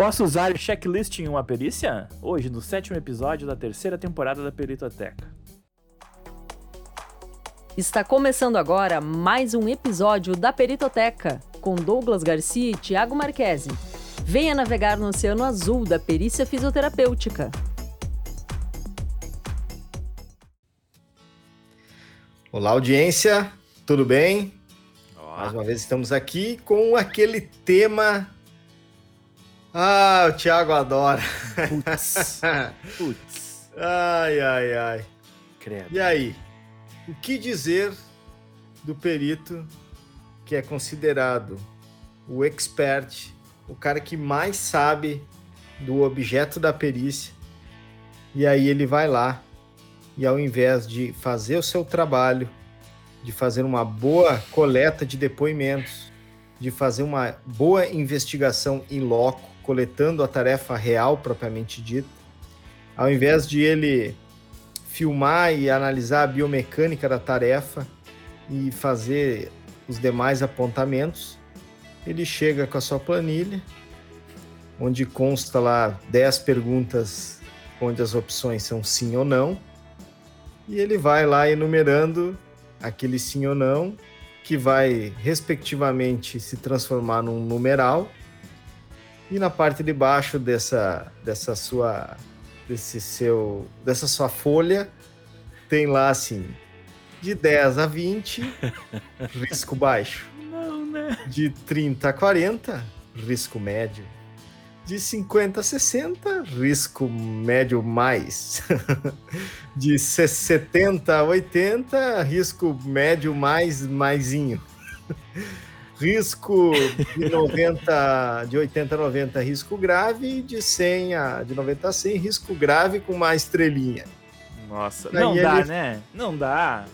Posso usar o checklist em uma perícia? Hoje, no sétimo episódio da terceira temporada da Peritoteca. Está começando agora mais um episódio da Peritoteca, com Douglas Garcia e Tiago Marquesi. Venha navegar no Oceano Azul da perícia fisioterapêutica. Olá, audiência, tudo bem? Mais uma vez estamos aqui com aquele tema. Ah, o Thiago adora. Putz. Putz. Ai, ai, ai. Credo. E aí? O que dizer do perito que é considerado o expert, o cara que mais sabe do objeto da perícia? E aí ele vai lá e ao invés de fazer o seu trabalho, de fazer uma boa coleta de depoimentos, de fazer uma boa investigação em loco, coletando a tarefa real propriamente dita, ao invés de ele filmar e analisar a biomecânica da tarefa e fazer os demais apontamentos, ele chega com a sua planilha, onde consta lá 10 perguntas onde as opções são sim ou não, e ele vai lá enumerando aquele sim ou não, que vai respectivamente se transformar num numeral. E na parte de baixo dessa, dessa sua desse seu dessa sua folha tem lá assim de 10 a 20 risco baixo. Não, né? De 30 a 40 risco médio. De 50 a 60 risco médio mais. De 70 a 80 risco médio mais maisinho. Risco de 90, de 80 a 90 risco grave e de 100 a de 90 a 100 risco grave com uma estrelinha. Nossa, Aí não dá, ele- né? Não dá.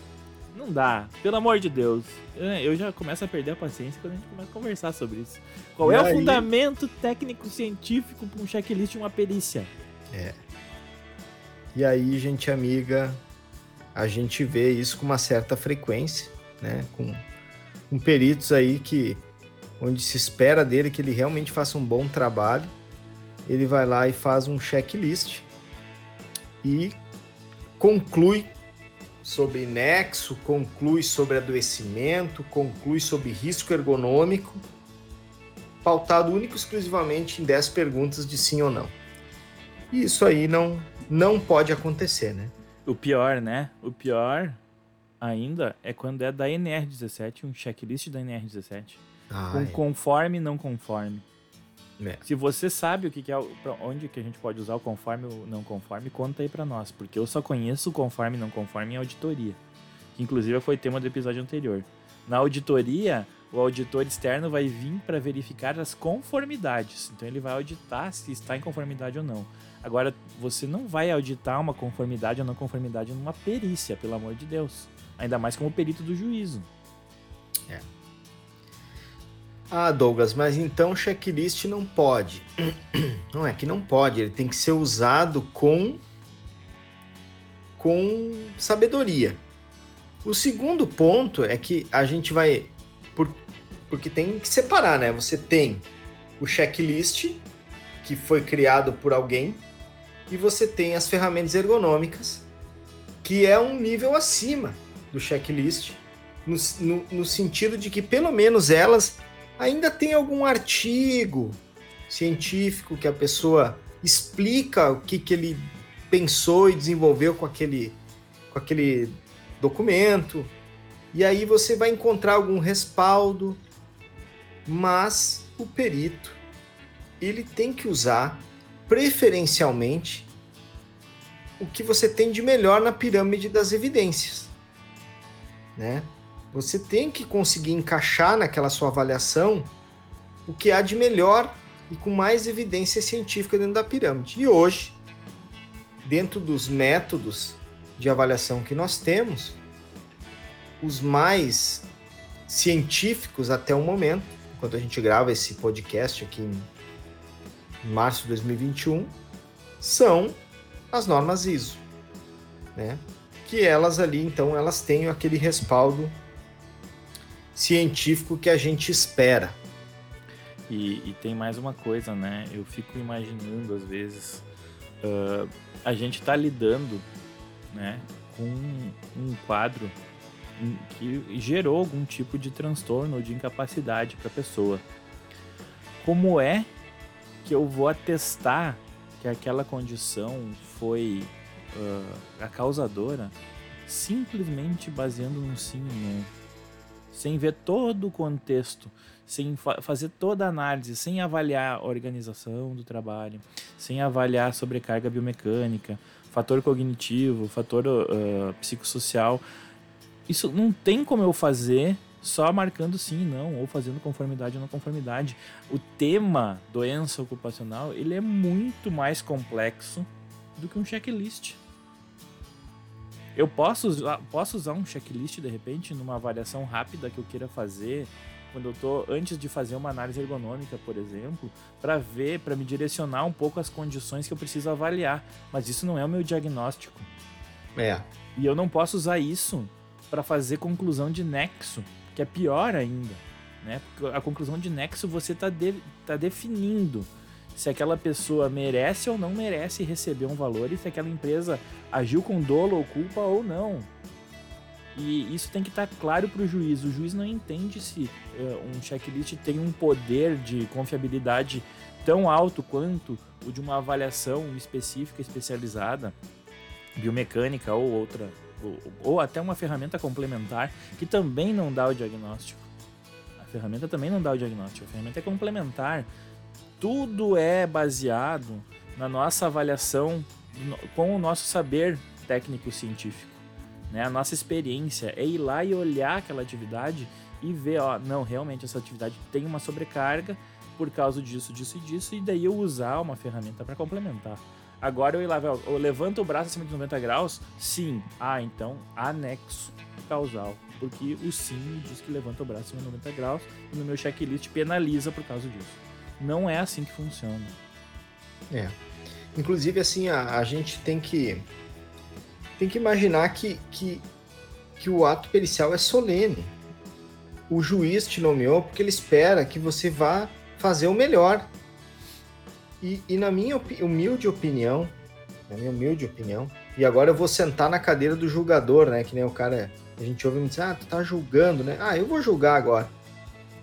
Não dá. Pelo amor de Deus. Eu- já começo a perder a paciência quando a gente começa a conversar sobre isso. Qual E é o aí? fundamento técnico-científico para um checklist de uma perícia? E aí, gente amiga, a gente vê isso com uma certa frequência, né? Com, com peritos aí que, onde se espera dele que ele realmente faça um bom trabalho, ele vai lá e faz um checklist e conclui sobre nexo, conclui sobre adoecimento, conclui sobre risco ergonômico, pautado único e exclusivamente em 10 perguntas de sim ou não. E isso aí não, não pode acontecer, né? O pior, né? O pior ainda é quando é da NR17, um checklist da NR17. Ah, com é. conforme e não conforme. É. Se você sabe o que, que é, onde que a gente pode usar o conforme ou não conforme, conta aí pra nós, porque eu só conheço o conforme e não conforme em auditoria, que inclusive foi tema do episódio anterior. Na auditoria, o auditor externo vai vir para verificar as conformidades, então ele vai auditar se está em conformidade ou não. Agora, você não vai auditar uma conformidade ou não conformidade numa perícia, pelo amor de Deus. Ainda mais como perito do juízo. Ah, Douglas, mas então checklist não pode. Não é que não pode, ele tem que ser usado com com sabedoria. O segundo ponto é que a gente vai por- porque tem que separar, né? Você tem o checklist que foi criado por alguém e você tem as ferramentas ergonômicas que é um nível acima do checklist no, no- no sentido de que pelo menos elas ainda tem algum artigo, científico, que a pessoa explica o que, que ele pensou e desenvolveu com aquele, com aquele documento. E aí você vai encontrar algum respaldo, mas o perito ele tem que usar preferencialmente o que você tem de melhor na pirâmide das evidências, né? Você tem que conseguir encaixar naquela sua avaliação o que há de melhor e com mais evidência científica dentro da pirâmide. E hoje, dentro dos métodos de avaliação que nós temos, os mais científicos até o momento, enquanto a gente grava esse podcast aqui em março de 2021, são as normas ISO, né? Que elas ali, então, elas têm aquele respaldo científico que a gente espera. E, e tem mais uma coisa, né? Eu fico imaginando às vezes uh, a gente está lidando, né, com um quadro que gerou algum tipo de transtorno ou de incapacidade para a pessoa. Como é que eu vou atestar que aquela condição foi uh, a causadora simplesmente baseando num sim e não? Sem ver todo o contexto, sem fa fazer toda a análise, sem avaliar a organização do trabalho, sem avaliar sobrecarga biomecânica, fator cognitivo, fator uh, psicossocial. Isso não tem como eu fazer só marcando sim e não, ou fazendo conformidade ou não conformidade. O tema doença ocupacional, ele é muito mais complexo do que um checklist. Eu posso usar, posso usar um checklist de repente numa avaliação rápida que eu queira fazer, quando eu tô antes de fazer uma análise ergonômica, por exemplo, para ver, para me direcionar um pouco as condições que eu preciso avaliar, mas isso não é o meu diagnóstico. É. E eu não posso usar isso para fazer conclusão de nexo, que é pior ainda, né? Porque a conclusão de nexo você está de, tá definindo se aquela pessoa merece ou não merece receber um valor e se aquela empresa agiu com dolo ou culpa ou não. E isso tem que estar tá claro para o juiz. O juiz não entende se uh, um checklist tem um poder de confiabilidade tão alto quanto o de uma avaliação específica, especializada, biomecânica ou outra ou, ou até uma ferramenta complementar que também não dá o diagnóstico. A ferramenta também não dá o diagnóstico, a ferramenta é complementar. Tudo é baseado na nossa avaliação com o nosso saber técnico-científico. Né? A nossa experiência é ir lá e olhar aquela atividade e ver, ó, não, realmente essa atividade tem uma sobrecarga por causa disso, disso e disso, e daí eu usar uma ferramenta para complementar. Agora eu ir lá, eu levanto o braço acima de 90 graus? Sim. Ah, então anexo causal. Porque o sim diz que levanta o braço acima de 90 graus e no meu checklist penaliza por causa disso. Não é assim que funciona. É. Inclusive, assim, a, a gente tem que tem que imaginar que, que, que o ato pericial é solene. O juiz te nomeou porque ele espera que você vá fazer o melhor. E, e na minha humilde opinião, na minha humilde opinião, e agora eu vou sentar na cadeira do julgador, né? Que nem o cara, a gente ouve me dizer, ah, tu tá julgando, né? Ah, eu vou julgar agora.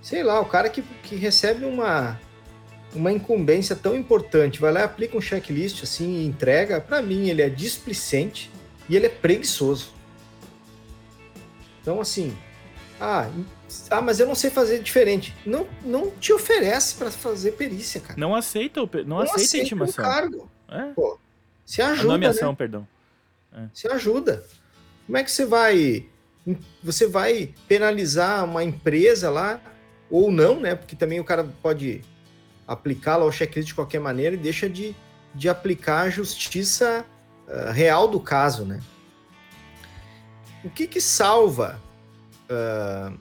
Sei lá, o cara que, que recebe uma, uma incumbência tão importante, vai lá e aplica um checklist assim e entrega, para mim ele é displicente e ele é preguiçoso. Então, assim, ah, ah, mas eu não sei fazer diferente. Não, não te oferece para fazer perícia, cara. Não aceita, o, não, não aceita, aceita a intimação. O cargo. É? Pô, se ajuda. A nomeação, né? perdão. É. Se ajuda. Como é que você vai. Você vai penalizar uma empresa lá, ou não, né? Porque também o cara pode aplicar lá o checklist de qualquer maneira e deixa de, de aplicar a justiça uh, real do caso, né? O que que salva uh,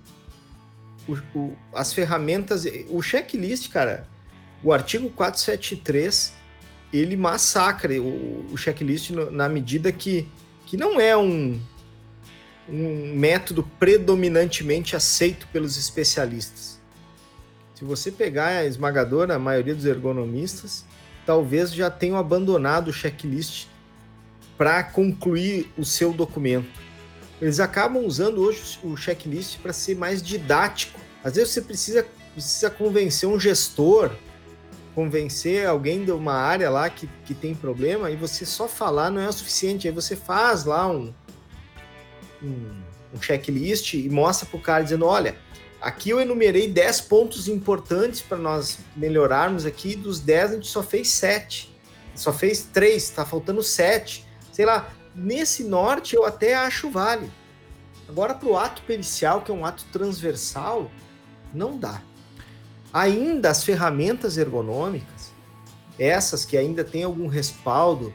o, o, as ferramentas, o checklist, cara, o artigo 473, ele massacra o, o checklist no, na medida que, que não é um, um método predominantemente aceito pelos especialistas. Se você pegar a esmagadora a maioria dos ergonomistas, talvez já tenham abandonado o checklist para concluir o seu documento. Eles acabam usando hoje o checklist para ser mais didático. Às vezes você precisa, precisa convencer um gestor convencer alguém de uma área lá que, que tem problema e você só falar não é o suficiente. Aí você faz lá um, um, um checklist e mostra para o cara dizendo: olha, aqui eu enumerei 10 pontos importantes para nós melhorarmos aqui, dos 10 a gente só fez 7. Só fez 3, está faltando 7. Sei lá, nesse norte eu até acho válido. Agora, para o ato pericial, que é um ato transversal, não dá. Ainda as ferramentas ergonômicas, essas que ainda têm algum respaldo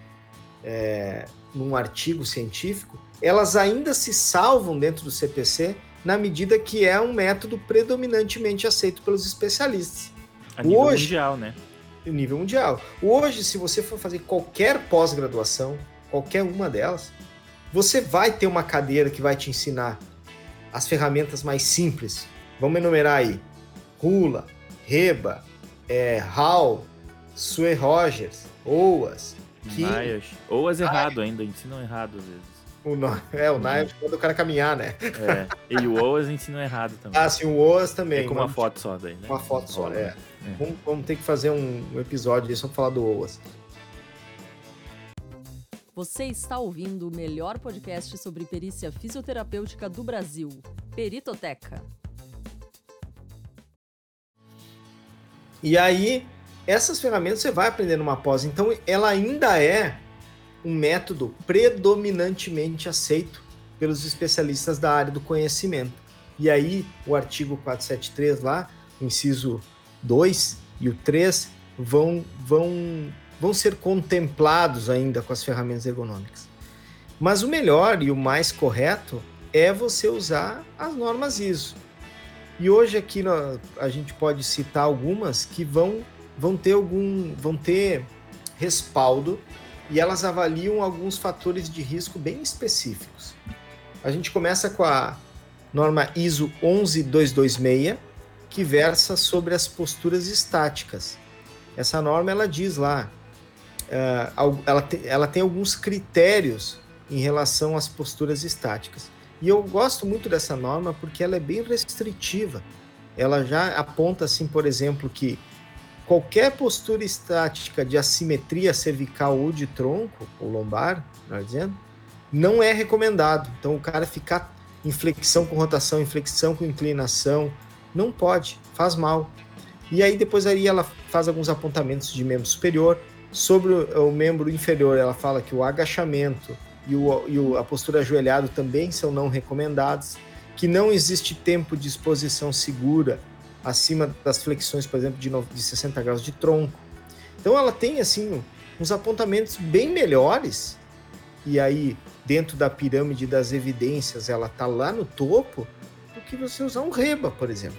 é, num artigo científico, elas ainda se salvam dentro do CPC na medida que é um método predominantemente aceito pelos especialistas. A nível Hoje, mundial, né? Nível mundial. Hoje, se você for fazer qualquer pós-graduação, qualquer uma delas, você vai ter uma cadeira que vai te ensinar as ferramentas mais simples. Vamos enumerar aí: Rula, Reba, é, Hall, Sue Rogers, Oas, Nias. Oas errado ainda, ensinam errado às vezes. O no... É, o Nias quando o cara caminhar, né? É. E o Oas ensinam errado também. Ah, sim, o Oas também. É com uma foto só daí, né? Uma foto só, é. é. Vamos, vamos, ter que fazer um, um episódio só pra falar do Oas. Você está ouvindo o melhor podcast sobre perícia fisioterapêutica do Brasil, Peritoteca. E aí, essas ferramentas você vai aprender numa pós. Então, ela ainda é um método predominantemente aceito pelos especialistas da área do conhecimento. E aí, o artigo 473 lá, o inciso 2 e o 3 vão, vão vão ser contemplados ainda com as ferramentas ergonômicas. Mas o melhor e o mais correto é você usar as normas ISO. E hoje aqui a gente pode citar algumas que vão, vão ter algum vão ter respaldo e elas avaliam alguns fatores de risco bem específicos. A gente começa com a norma ISO 11226, que versa sobre as posturas estáticas. Essa norma ela diz lá uh, ela, te, ela tem alguns critérios em relação às posturas estáticas. E eu gosto muito dessa norma porque ela é bem restritiva. Ela já aponta, assim, por exemplo, que qualquer postura estática de assimetria cervical ou de tronco, ou lombar, melhor dizendo, não é recomendado. Então, o cara ficar em flexão com rotação, em flexão com inclinação, não pode, faz mal. E aí, depois aí ela faz alguns apontamentos de membro superior, Sobre o, membro inferior, ela fala que o agachamento e, o, e a postura ajoelhado também são não recomendados, que não existe tempo de exposição segura acima das flexões, por exemplo, de, de 60 graus de tronco. Então ela tem assim uns apontamentos bem melhores e aí dentro da pirâmide das evidências ela tá lá no topo do que você usar um reba, por exemplo.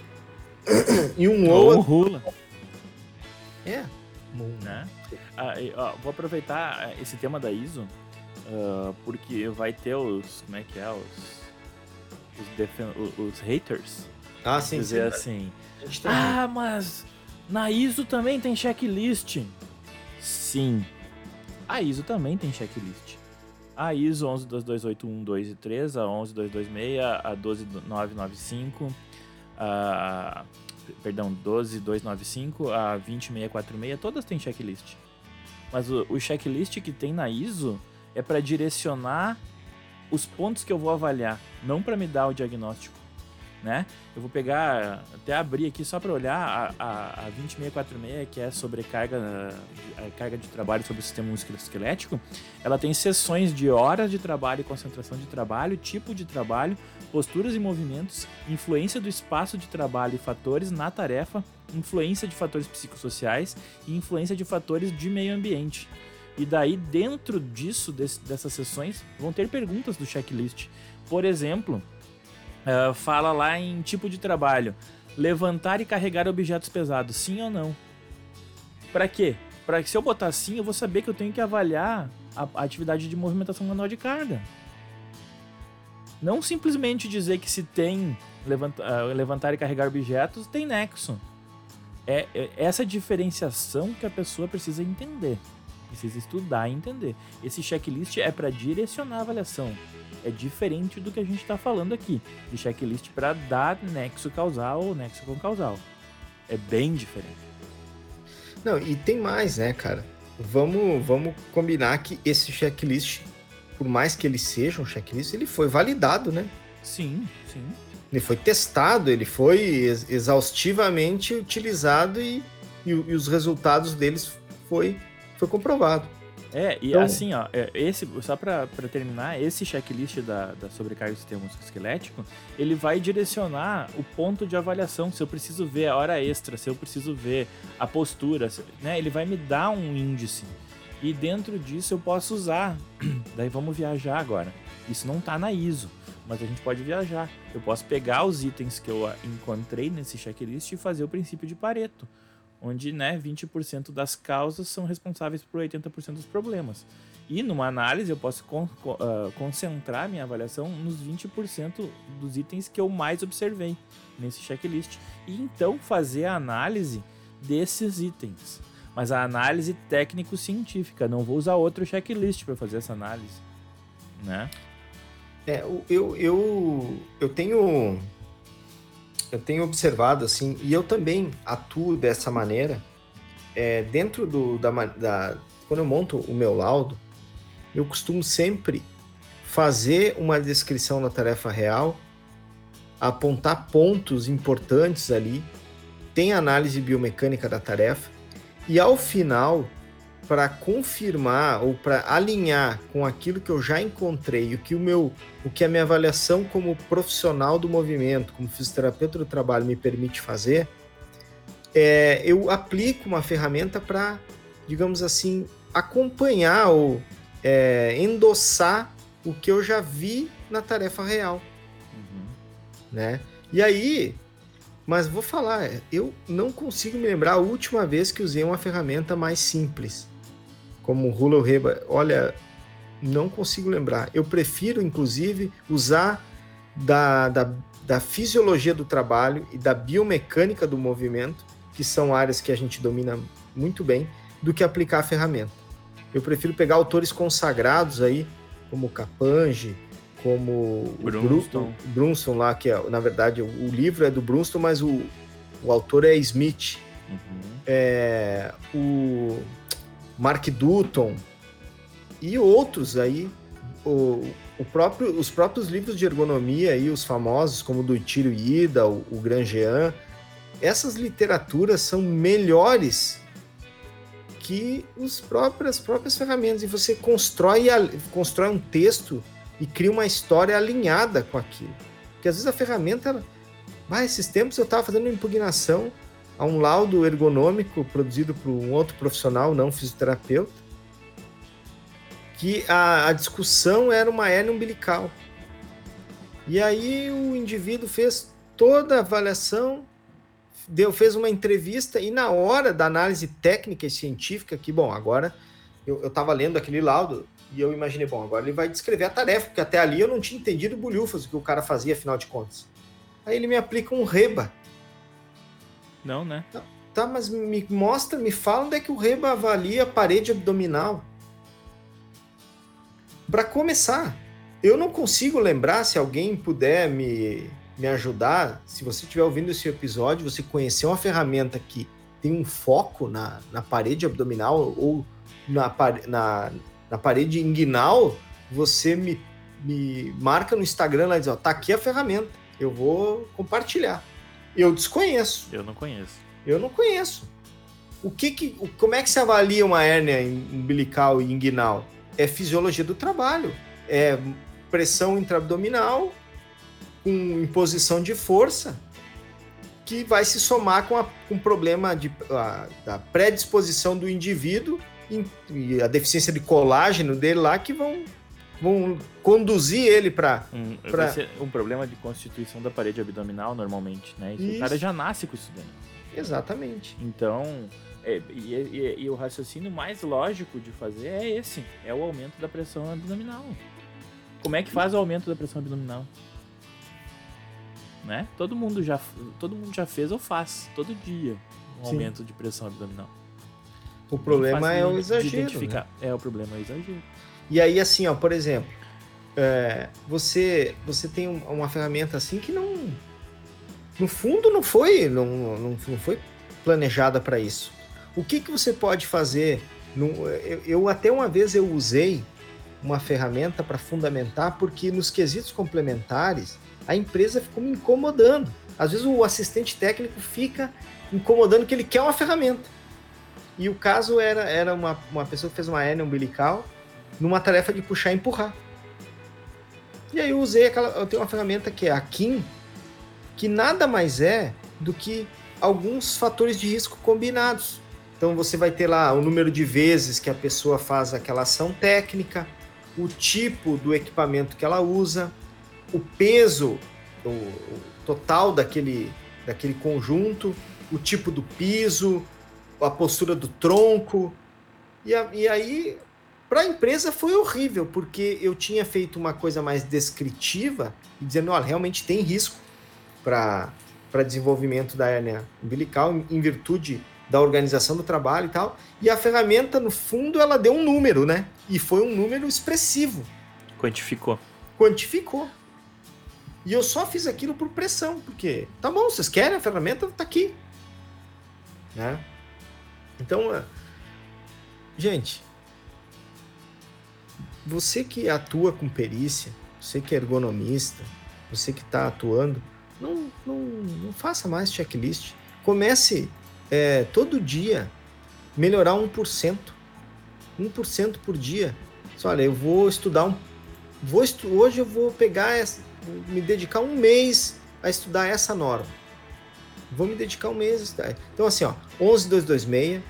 e um ou um rula. É. Né? Ah, ó, vou aproveitar ah, esse tema da ISO, uh, porque vai ter os. Como é que é? Os. Os, os haters. Ah, sim, dizer sim. assim. Ah, mas na ISO também tem checklist. Sim. A ISO também tem checklist. A ISO 112281, 2 e 3, a 11226, a 12995, a perdão, 12295, a 20646, todas têm checklist. Mas o, o checklist que tem na ISO é para direcionar os pontos que eu vou avaliar, não para me dar o diagnóstico. Né? Eu vou pegar, até abrir aqui só para olhar a, a, a 20646, que é sobre carga, a carga de trabalho sobre o sistema musculoesquelético. Ela tem sessões de horas de trabalho concentração de trabalho, tipo de trabalho, posturas e movimentos, influência do espaço de trabalho e fatores na tarefa, influência de fatores psicossociais e influência de fatores de meio ambiente. E daí, dentro disso, desse, dessas sessões, vão ter perguntas do checklist. Por exemplo, uh, fala lá em tipo de trabalho: levantar e carregar objetos pesados, sim ou não? Para quê? Para que se eu botar sim, eu vou saber que eu tenho que avaliar a, a atividade de movimentação manual de carga. Não simplesmente dizer que se tem levanta, uh, levantar e carregar objetos, tem nexo. É, é essa diferenciação que a pessoa precisa entender. Precisa estudar e entender. Esse checklist é para direcionar a avaliação. É diferente do que a gente está falando aqui, de checklist para dar nexo causal ou nexo com causal. É bem diferente. Não, e tem mais, né, cara? Vamos, vamos combinar que esse checklist, por mais que ele seja um checklist, ele foi validado, né? Sim, sim. Ele foi testado, ele foi exaustivamente utilizado e, e, e os resultados deles foi, foi comprovado. É, e então, assim, ó, é, esse, só para terminar, esse checklist da, da sobrecarga do sistema esquelético, ele vai direcionar o ponto de avaliação, se eu preciso ver a hora extra, se eu preciso ver a postura, né? Ele vai me dar um índice. E dentro disso eu posso usar. Daí vamos viajar agora. Isso não tá na ISO, mas a gente pode viajar. Eu posso pegar os itens que eu encontrei nesse checklist e fazer o princípio de Pareto onde né, 20% das causas são responsáveis por 80% dos problemas. E numa análise eu posso con uh, concentrar minha avaliação nos 20% dos itens que eu mais observei nesse checklist. E então fazer a análise desses itens. Mas a análise técnico-científica, não vou usar outro checklist para fazer essa análise. Né? É, eu, eu, eu tenho eu tenho observado assim, e eu também atuo dessa maneira, é, dentro do, da, da. Quando eu monto o meu laudo, eu costumo sempre fazer uma descrição da tarefa real, apontar pontos importantes ali, tem análise biomecânica da tarefa, e ao final para confirmar ou para alinhar com aquilo que eu já encontrei, o que o meu, o que a minha avaliação como profissional do movimento, como fisioterapeuta do trabalho me permite fazer, é, eu aplico uma ferramenta para, digamos assim, acompanhar ou é, endossar o que eu já vi na tarefa real, uhum. né? E aí, mas vou falar, eu não consigo me lembrar a última vez que usei uma ferramenta mais simples como o Hula Reba, olha, não consigo lembrar. Eu prefiro, inclusive, usar da, da, da fisiologia do trabalho e da biomecânica do movimento, que são áreas que a gente domina muito bem, do que aplicar a ferramenta. Eu prefiro pegar autores consagrados aí, como Capange, como Brunston. o Brunston lá, que é, na verdade, o, o livro é do Brunston, mas o, o autor é Smith. Uhum. É, o Mark Dutton e outros aí, o, o próprio, os próprios livros de ergonomia aí, os famosos como do Tiro Ida, o, o essas literaturas são melhores que os próprios, as próprias ferramentas e você constrói, constrói um texto e cria uma história alinhada com aquilo. Porque às vezes a ferramenta, ela, ah, esses tempos eu estava fazendo impugnação a um laudo ergonômico produzido por um outro profissional, não fisioterapeuta, que a, a discussão era uma hernia umbilical. E aí o indivíduo fez toda a avaliação, deu, fez uma entrevista e na hora da análise técnica e científica, que bom, agora eu estava lendo aquele laudo e eu imaginei, bom, agora ele vai descrever a tarefa, porque até ali eu não tinha entendido bolhufas o que o cara fazia, afinal de contas. Aí ele me aplica um reba, não, né? Tá, mas me mostra, me fala onde é que o Reba avalia a parede abdominal. Para começar, eu não consigo lembrar se alguém puder me, me ajudar. Se você estiver ouvindo esse episódio, você conhecer uma ferramenta que tem um foco na, na parede abdominal ou na, na, na parede inguinal, você me, me marca no Instagram lá e diz: ó, tá aqui a ferramenta, eu vou compartilhar. Eu desconheço. Eu não conheço. Eu não conheço. O que que, como é que se avalia uma hérnia umbilical e inguinal? É fisiologia do trabalho. É pressão intraabdominal com imposição de força que vai se somar com, a, com o problema de, a, da predisposição do indivíduo e a deficiência de colágeno dele lá que vão vão conduzir ele para. Um, pra... um problema de constituição da parede abdominal, normalmente, né? Isso. O cara já nasce com isso daí. Exatamente. Então, é, e, e, e, o raciocínio mais lógico de fazer é esse: é o aumento da pressão abdominal. Como é que faz o aumento da pressão abdominal? Né? Todo mundo já, todo mundo já fez ou faz todo dia um Sim. aumento de pressão abdominal. O problema é o exagero. Né? É o problema é o exagero. E aí, assim, ó, por exemplo, é, você, você tem uma ferramenta assim que não. No fundo, não foi, não, não, não foi planejada para isso. O que, que você pode fazer? Eu, eu até uma vez eu usei uma ferramenta para fundamentar, porque nos quesitos complementares a empresa ficou me incomodando. Às vezes o assistente técnico fica incomodando que ele quer uma ferramenta. E o caso era, era uma, uma pessoa que fez uma hernia umbilical numa tarefa de puxar e empurrar. E aí eu usei aquela. Eu tenho uma ferramenta que é a KIM, que nada mais é do que alguns fatores de risco combinados. Então você vai ter lá o número de vezes que a pessoa faz aquela ação técnica, o tipo do equipamento que ela usa, o peso o, total daquele, daquele conjunto, o tipo do piso, a postura do tronco. E, a, e aí para a empresa foi horrível, porque eu tinha feito uma coisa mais descritiva e dizendo, olha, realmente tem risco para desenvolvimento da hérnia umbilical em virtude da organização do trabalho e tal. E a ferramenta, no fundo, ela deu um número, né? E foi um número expressivo. Quantificou. Quantificou. E eu só fiz aquilo por pressão, porque tá bom, vocês querem a ferramenta, tá aqui. Né? Então, gente, você que atua com perícia, você que é ergonomista, você que está atuando, não, não, não, faça mais checklist. Comece é, todo dia melhorar 1%. 1% por dia. Olha, eu vou estudar um. Vou estu, hoje eu vou pegar, me dedicar um mês a estudar essa norma. Vou me dedicar um mês a estudar. Então, assim, ó, 11226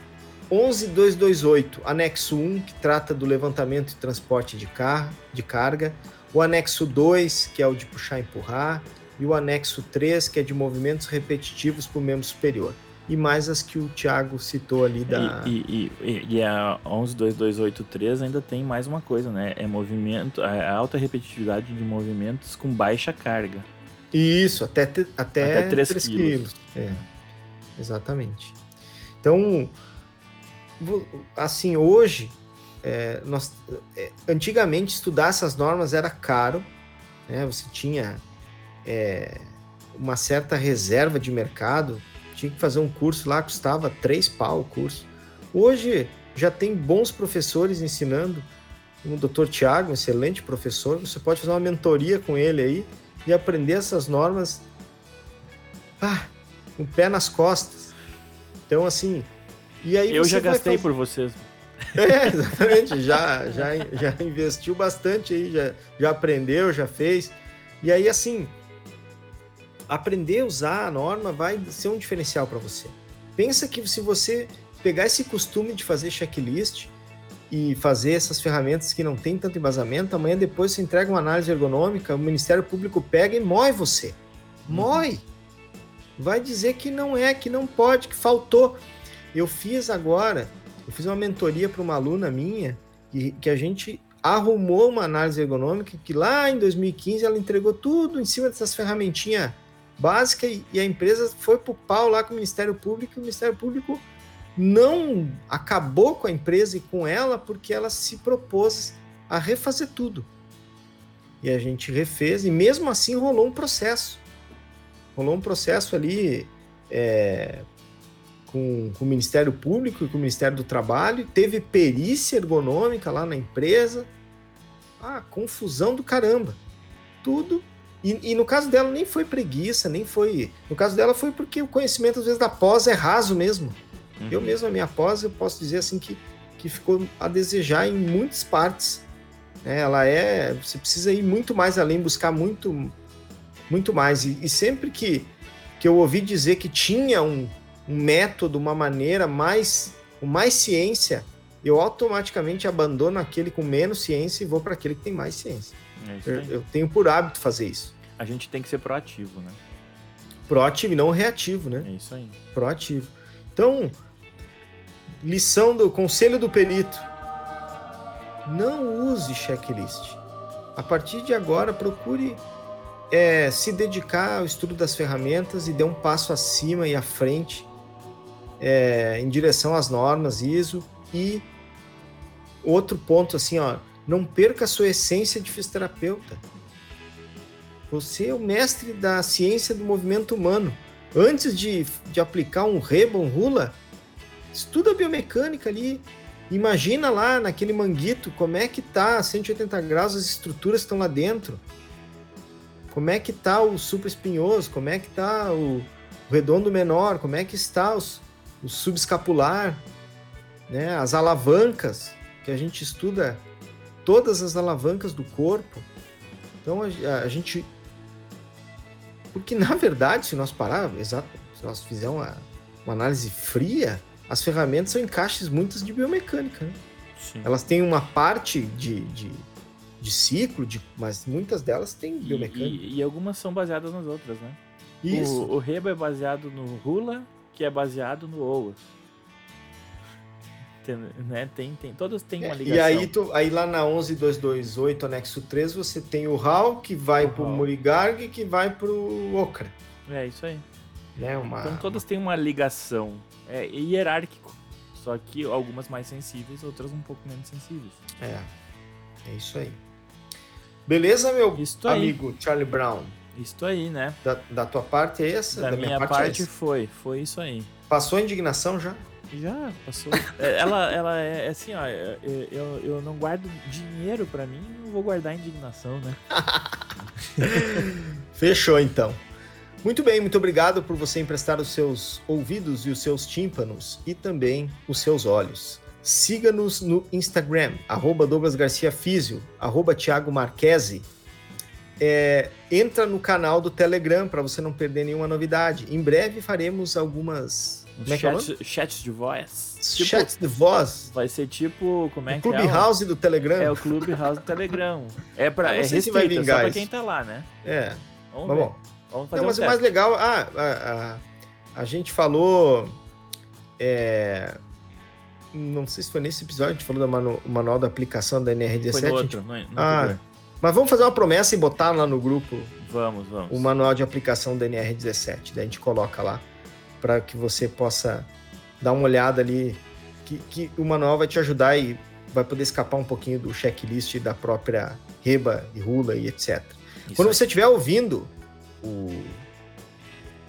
11228, anexo 1, que trata do levantamento e transporte de, car de carga, o anexo 2, que é o de puxar e empurrar, e o anexo 3, que é de movimentos repetitivos para o membro superior. E mais as que o Thiago citou ali da. E, e, e, e a 112283 ainda tem mais uma coisa, né? É movimento, é alta repetitividade de movimentos com baixa carga. Isso, até, até, até 3, 3 quilos. quilos. É, exatamente. Então, assim, hoje, é, nós, é, antigamente estudar essas normas era caro, né? Você tinha é, uma certa reserva de mercado, tinha que fazer um curso lá, custava três pau o curso. Hoje já tem bons professores ensinando, o Dr. Tiago, um excelente professor, você pode fazer uma mentoria com ele aí e aprender essas normas ah, com o pé nas costas. Então, assim, e aí eu já gastei fazer... por vocês. É, exatamente. já, já, já investiu bastante aí, já, já aprendeu, já fez. E aí, assim, aprender a usar a norma vai ser um diferencial para você. Pensa que se você pegar esse costume de fazer checklist e fazer essas ferramentas que não tem tanto embasamento, amanhã depois você entrega uma análise ergonômica, o Ministério Público pega e moe você. Moe. Vai dizer que não é, que não pode, que faltou. Eu fiz agora, eu fiz uma mentoria para uma aluna minha que, que a gente arrumou uma análise ergonômica que lá em 2015 ela entregou tudo em cima dessas ferramentinhas básicas e, e a empresa foi pro pau lá com o Ministério Público e o Ministério Público não acabou com a empresa e com ela porque ela se propôs a refazer tudo. E a gente refez e mesmo assim rolou um processo. Rolou um processo ali é, com, com o Ministério Público e com o Ministério do Trabalho, teve perícia ergonômica lá na empresa. Ah, confusão do caramba. Tudo. E, e, no caso dela nem foi preguiça, nem foi. No caso dela foi porque o conhecimento, às vezes, da pós é raso mesmo. Uhum. Eu mesmo, a minha pós, eu posso dizer assim que, que ficou a desejar em muitas partes. É, ela é. Você precisa ir muito mais além, buscar muito, muito mais. E, e sempre que, que eu ouvi dizer que tinha um, um método, uma maneira mais, com mais ciência, eu automaticamente abandono aquele com menos ciência e vou para aquele que tem mais ciência. É eu, eu, tenho por hábito fazer isso. A gente tem que ser proativo, né? Proativo e não reativo, né? É isso aí. Proativo. Então, lição do conselho do perito: não use checklist. A partir de agora, procure é, se dedicar ao estudo das ferramentas e dê um passo acima e à frente é, em direção às normas ISO e outro ponto assim, ó, não perca a sua essência de fisioterapeuta. Você é o mestre da ciência do movimento humano. Antes de, de aplicar um reba, um rula, Estuda biomecânica ali. Imagina lá naquele manguito como é que tá a 180 graus as estruturas estão lá dentro. Como é que tá o supra espinhoso, como é que tá o redondo menor, como é que está os, o subescapular, né? As alavancas que a gente estuda todas as alavancas do corpo. Então a, a gente porque na verdade, se nós parar, exato, se nós fizermos uma, uma análise fria, as ferramentas são encaixes muitas de biomecânica. Né? Elas têm uma parte de, de, de ciclo, de, mas muitas delas têm biomecânica. E, e, e, algumas são baseadas nas outras, né? Isso. O, o Reba é baseado no Hula, que é baseado no OWASP. Tem, né? tem, tem, todas têm uma ligação. E aí, tu, aí lá na 11228, anexo 3, você tem o HAL, que vai para o Murigarg, que vai para o Okra. É, isso aí. Né? Uma, então todas têm uma ligação. É hierárquico. Só que algumas mais sensíveis, outras um pouco menos sensíveis. É. É isso aí. Beleza, meu Isto amigo aí. Charlie Brown? Isso aí, né? Da, da tua parte é essa? Da, da minha, minha, parte, parte é foi. Foi isso aí. Passou a indignação já? Já, passou. É, ela, ela é, é assim, ó. É, eu, eu não guardo dinheiro para mim, não vou guardar indignação, né? Fechou então. Muito bem, muito obrigado por você emprestar os seus ouvidos e os seus tímpanos e também os seus olhos. Siga-nos no Instagram, arroba Douglas Garcia Físio, arroba Thiago Marquese. É, entra no canal do Telegram para você não perder nenhuma novidade. Em breve faremos algumas como é chat, é chats de voz. Tipo, chats de voz. Vai ser tipo. Como é o que Clubhouse é? do Telegram. É o Clubhouse do Telegram. É pra. É restrito, só pra quem tá lá, né? É. Vamos, Vamos ver. Vamos fazer Não, mas um o mais legal, ah, a, a, a gente falou. É, não sei se foi nesse episódio, a gente falou do manu, manual da aplicação da NRD7. Foi no outro, não, não ah, mas vamos fazer uma promessa e botar lá no grupo. Vamos, vamos. O manual de aplicação da NR17. Daí a gente coloca lá para que você possa dar uma olhada ali. Que, que o manual vai te ajudar e vai poder escapar um pouquinho do checklist da própria Reba e Rula e etc. Isso Quando você estiver ouvindo o,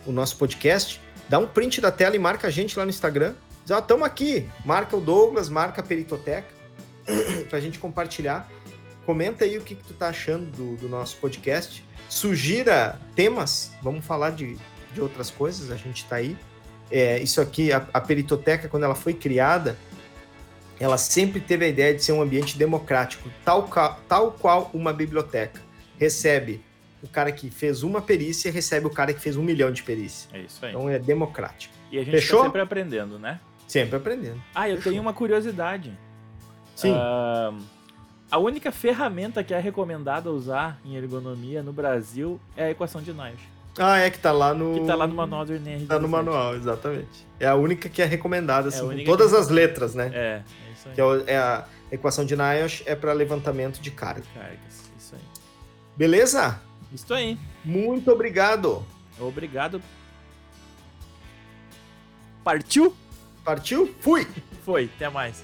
o nosso podcast, dá um print da tela e marca a gente lá no Instagram. Diz, ó, oh, tamo aqui. Marca o Douglas, marca a Peritoteca, pra gente compartilhar. Comenta aí o que, que tu tá achando do, do nosso podcast. Sugira temas, vamos falar de, de outras coisas, a gente tá aí. É, isso aqui, a, a Peritoteca, quando ela foi criada, ela sempre teve a ideia de ser um ambiente democrático, tal, tal qual uma biblioteca. Recebe o cara que fez uma perícia recebe o cara que fez um milhão de perícia. É isso aí. Então é democrático. E a gente Fechou? tá sempre aprendendo, né? Sempre aprendendo. Ah, eu Fechou. tenho uma curiosidade. Sim. Uh, a única ferramenta que é recomendada usar em ergonomia no Brasil é a equação de Nash. Ah, é que tá lá no. Que tá lá no manual do NR. Tá no manual, exatamente. É a única que é recomendada, assim, é com todas que... as letras, né? É, é isso aí. Que é, é a equação de Nash é para levantamento de carga. Cargas, isso aí. Beleza? Isso aí. Muito obrigado. Obrigado. Partiu? Partiu? Fui! Foi, até mais.